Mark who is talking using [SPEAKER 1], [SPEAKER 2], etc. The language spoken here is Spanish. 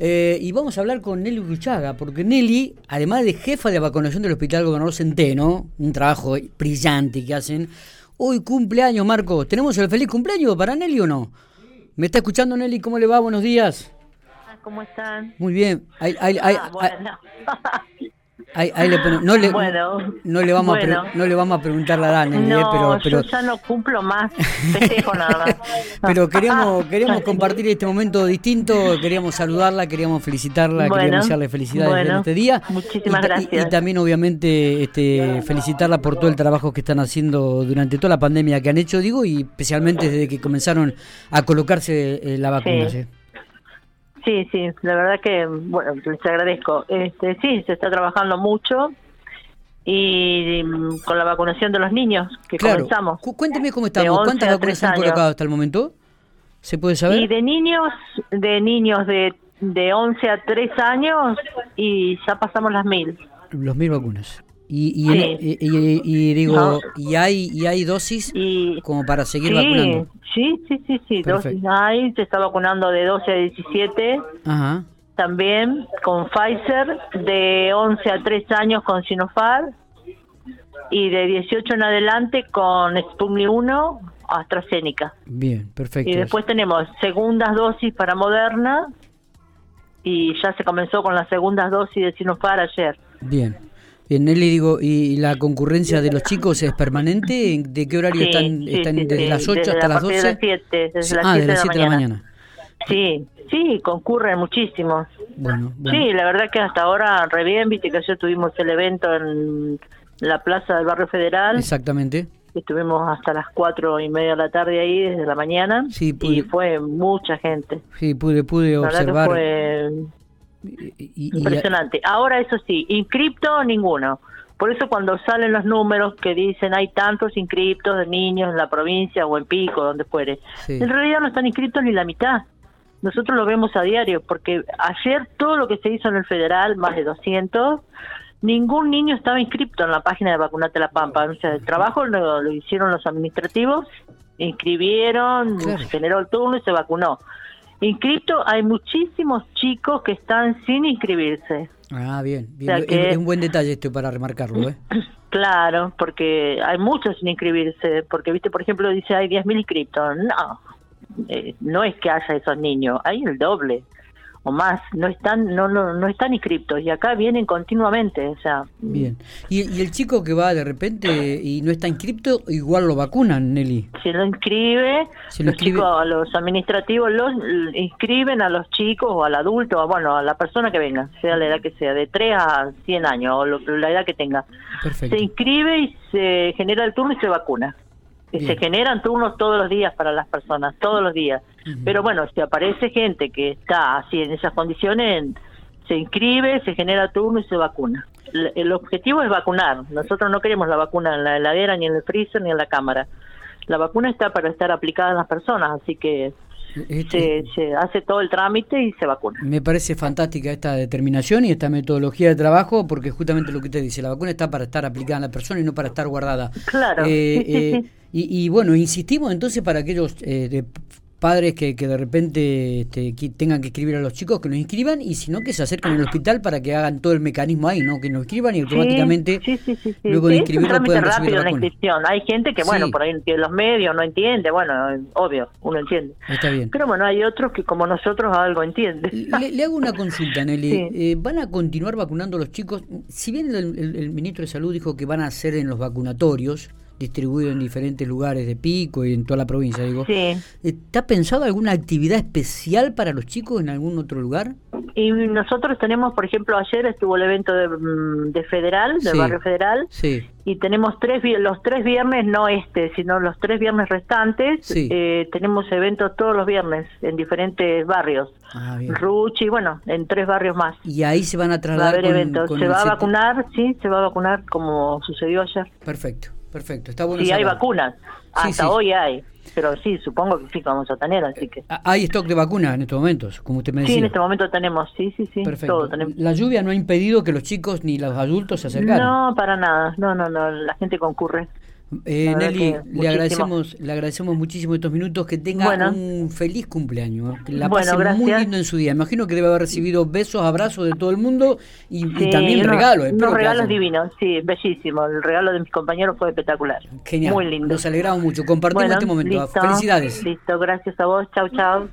[SPEAKER 1] Eh, y vamos a hablar con Nelly Ruchaga, porque Nelly, además de jefa de vacunación del Hospital Gobernador Centeno, un trabajo brillante que hacen, hoy cumpleaños, Marco. ¿Tenemos el feliz cumpleaños para Nelly o no? ¿Me está escuchando Nelly? ¿Cómo le va? Buenos días.
[SPEAKER 2] Ah, ¿Cómo están?
[SPEAKER 1] Muy bien. Ahí, ahí,
[SPEAKER 2] ahí, ah, bueno.
[SPEAKER 1] Ahí, ahí le no, le, no, le vamos a no le vamos a preguntar la edad,
[SPEAKER 2] no, pero, pero, yo ya no cumplo más, festejo nada más.
[SPEAKER 1] pero queríamos, queríamos compartir este momento distinto, queríamos saludarla, queríamos felicitarla, queríamos desearle felicidades en este día.
[SPEAKER 2] Muchísimas
[SPEAKER 1] y,
[SPEAKER 2] gracias.
[SPEAKER 1] Y, también, obviamente, este, felicitarla por todo el trabajo que están haciendo durante toda la pandemia que han hecho, digo, y especialmente desde que comenzaron a colocarse eh, la vacuna.
[SPEAKER 2] ¿sí? Sí, sí, la verdad que, bueno, les agradezco. Este, sí, se está trabajando mucho y mm, con la vacunación de los niños que comenzamos.
[SPEAKER 1] cuénteme cómo estamos, ¿cuántas vacunas han colocado hasta el momento? ¿Se puede saber?
[SPEAKER 2] Y de niños, de niños de, de 11 a 3 años y ya pasamos las mil.
[SPEAKER 1] Los mil vacunas. Y, y, y, digo, ¿y hay y hay dosis como para seguir vacunando?
[SPEAKER 2] Sí, sí, sí, sí, dosis hay, se está vacunando de 12 a 17.
[SPEAKER 1] Ajá.
[SPEAKER 2] También con Pfizer, de 11 a 3 años con Sinopharm y de 18 en adelante con Sputnik 1, AstraZeneca.
[SPEAKER 1] Bien, perfecto.
[SPEAKER 2] Y después tenemos segundas dosis para Moderna y ya se comenzó con las segundas dosis de Sinopharm ayer.
[SPEAKER 1] Bien. Bien, Nelly, digo, ¿y la concurrencia de los chicos es permanente? ¿De qué horario están? ¿Están desde las 8 hasta las 12?
[SPEAKER 2] Desde las 7, desde las
[SPEAKER 1] ah,
[SPEAKER 2] 7
[SPEAKER 1] de, las 7 de la mañana.
[SPEAKER 2] Sí, sí, concurren muchísimo.
[SPEAKER 1] Bueno,
[SPEAKER 2] Sí, la verdad que hasta ahora re bien, viste que ayer tuvimos el evento en la plaza del barrio federal.
[SPEAKER 1] Exactamente.
[SPEAKER 2] Estuvimos hasta las cuatro y media de la tarde ahí, desde la mañana.
[SPEAKER 1] Sí,
[SPEAKER 2] y fue mucha gente.
[SPEAKER 1] Sí, pude, pude observar.
[SPEAKER 2] fue Impresionante. Ahora, eso sí, inscripto ninguno. Por eso cuando salen los números que dicen hay tantos inscriptos de niños en la provincia o en Pico, donde fuere, en realidad no están inscritos ni la mitad. Nosotros lo vemos a diario, porque ayer todo lo que se hizo en el federal, más de 200, ningún niño estaba inscrito en la página de Vacunate La Pampa. O sea, el trabajo lo, hicieron los administrativos, inscribieron, generó el turno y se vacunó. Inscrito hay muchísimos chicos que están sin inscribirse.
[SPEAKER 1] Ah, bien, es, un buen detalle esto para remarcarlo, ¿eh?
[SPEAKER 2] Claro, porque hay muchos sin inscribirse, porque, viste, por ejemplo, dice hay 10.000 inscritos. No, eh, no es que haya esos niños, hay el doble o más. No están no no no están inscriptos. Y acá vienen continuamente o sea
[SPEAKER 1] bien. Y, el chico que va de repente y no está inscripto igual lo vacunan Nelly
[SPEAKER 2] se lo inscribe los chicos los administrativos los inscriben a los chicos o al adulto o bueno a la persona que venga sea la edad que sea de 3 a 100 años o la edad que tenga.
[SPEAKER 1] Perfecto.
[SPEAKER 2] se inscribe y se genera el turno y se vacuna se generan turnos todos los días para las personas, todos los días. Pero bueno, si aparece gente que está así en esas condiciones, se inscribe, se genera turno y se vacuna. El, objetivo es vacunar. Nosotros no queremos la vacuna en la heladera, ni en el freezer, ni en la cámara. La vacuna está para estar aplicada en las personas, así que este se, hace todo el trámite y se vacuna.
[SPEAKER 1] Me parece fantástica esta determinación y esta metodología de trabajo porque justamente lo que usted dice, la vacuna está para estar aplicada en la persona y no para estar guardada.
[SPEAKER 2] Claro. Eh,
[SPEAKER 1] eh, y, bueno, insistimos entonces para aquellos eh, padres que, que de repente este, tengan que escribir a los chicos que los inscriban y si no que se acerquen al hospital para que hagan todo el mecanismo ahí, ¿no? Que nos inscriban y automáticamente luego de inscribirlo pueden recibir
[SPEAKER 2] la, inscripción. Hay gente que, bueno, por ahí los medios no entiende, bueno, obvio, uno entiende.
[SPEAKER 1] Está bien.
[SPEAKER 2] Pero bueno, hay otros que como nosotros algo entienden.
[SPEAKER 1] Le, hago una consulta, Nelly. Eh, ¿Van a continuar vacunando a los chicos? Si bien el ministro de Salud dijo que van a hacer en los vacunatorios, distribuido en diferentes lugares de Pico y en toda la provincia, digo.
[SPEAKER 2] Sí.
[SPEAKER 1] ¿Está pensado alguna actividad especial para los chicos en algún otro lugar?
[SPEAKER 2] Y nosotros tenemos, por ejemplo, ayer estuvo el evento de, mm, Federal, del barrio Federal,
[SPEAKER 1] sí.
[SPEAKER 2] y tenemos tres los tres viernes, no este, sino los tres viernes restantes, eh, tenemos eventos todos los viernes en diferentes barrios.
[SPEAKER 1] Ah,
[SPEAKER 2] Ruchi, bueno, en tres barrios más.
[SPEAKER 1] Y ahí se van a trasladar.
[SPEAKER 2] Va a haber eventos. se va a vacunar, sí, se va a vacunar como sucedió ayer.
[SPEAKER 1] Perfecto. Perfecto, está bueno.
[SPEAKER 2] Sí, hay vacunas. Hasta hoy hay. Pero sí, supongo que sí vamos a tener, así que.
[SPEAKER 1] Ah, ¿Hay stock de vacunas en estos momentos, como usted me decía?
[SPEAKER 2] Sí, en este momento tenemos, sí, sí, sí.
[SPEAKER 1] Perfecto. ¿La lluvia no ha impedido que los chicos ni los adultos se acercaran?
[SPEAKER 2] No, para nada. No, no, no. La gente concurre.
[SPEAKER 1] Eh, Nelly, le agradecemos, le agradecemos muchísimo estos minutos. Que tenga un feliz cumpleaños. Que la pase muy lindo en su día. Imagino que debe haber recibido besos, abrazos de todo el mundo y, también regalos.
[SPEAKER 2] Unos regalos divinos, sí, bellísimo. El regalo de mis compañeros fue espectacular.
[SPEAKER 1] Genial. Muy lindo. Nos alegramos mucho. Compartimos este momento. Felicidades.
[SPEAKER 2] Listo, gracias a vos. Chau, chau.